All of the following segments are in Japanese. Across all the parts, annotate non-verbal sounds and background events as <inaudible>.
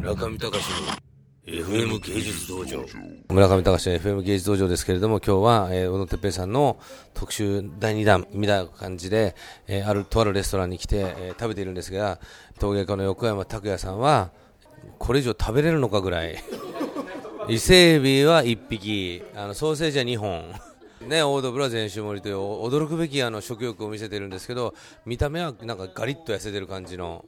村上隆の FM 芸術道場。村上隆の FM 芸術道場ですけれども今日は、えー、小野哲平さんの特集第2弾みたいな感じで、えー、あるとあるレストランに来て、えー、食べているんですが陶芸家の横山拓也さんはこれ以上食べれるのかぐらい。<laughs> 伊勢エビは1匹。あのソーセージは2本。ね、オードブラ全種盛りという驚くべきあの食欲を見せてるんですけど見た目はなんかガリッと痩せてる感じの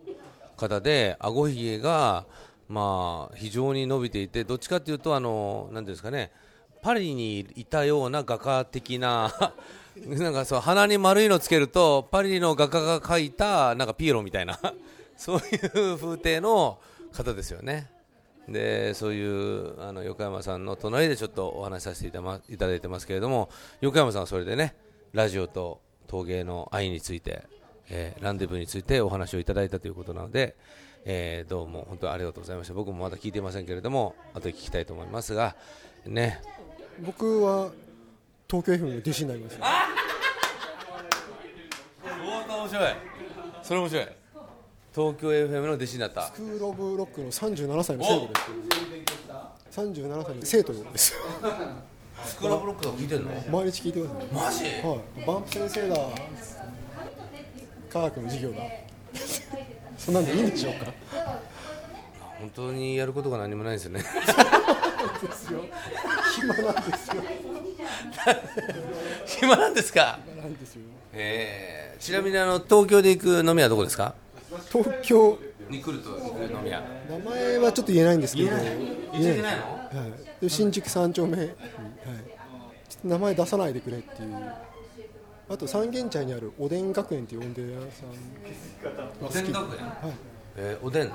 方で顎ひげがまあ非常に伸びていてどっちかというとあのなんですかねパリにいたような画家的な <laughs> なんかそう鼻に丸いのつけるとパリの画家が描いたなんかピエロみたいな <laughs> そういう風景の方ですよね。でそういうあの横山さんの隣でちょっとお話しさせていた,、ま、いただいてますけれども横山さんはそれでねラジオと陶芸の愛について、えー、ランデブーについてお話をいただいたということなので、えー、どうも本当にありがとうございました。僕もまだ聞いてませんけれども後で聞きたいと思いますがね。僕は東京 FM の弟子になりました面白い。それ面白い。東京 FM の弟子になった。スクール・オブ・ロックの37歳の生徒です。37歳の生徒です。<laughs> スクール・オブ・ロックが聞いてんの？毎日聞いてますね。マジ？はい。バンプ先生だ科学の授業だ。そんなんでいいんでしょうか？本当にやることが何もないですよね。ですよ。暇なんですよ。<laughs> 暇なんですか？暇なんですよ。えー、ちなみにあの東京で行く飲みはどこですか？東京。に来ると飲み屋。名前はちょっと言えないんですけど。言えない。の？はい、で新宿三丁目、はい、ちょっと名前出さないでくれっていうあと三軒茶屋にあるおでん学園っていうおでん屋さんおでん学園。はいえー、おでん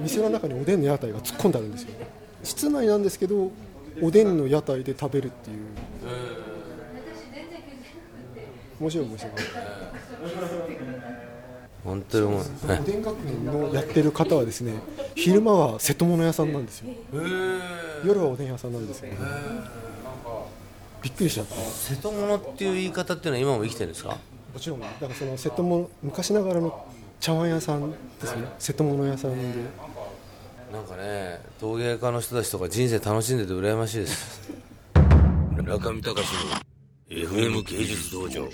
店の中におでんの屋台が突っ込んであるんですよ。室内なんですけどおでんの屋台で食べるっていう。面白い面白い。本当に思う、おでん学園のやってる方はですね昼間は瀬戸物屋さんなんですよ。夜はおでん屋さんなんですよ、びっくりしちゃった。瀬戸物っていう言い方っていうのは今も生きてるんですか？もちろんだからその瀬戸物昔ながらの茶碗屋さんですね。瀬戸物屋さんで。なんかね陶芸家の人たちとか人生楽しんでて羨ましいです。<laughs> 中見隆の FM 芸術道場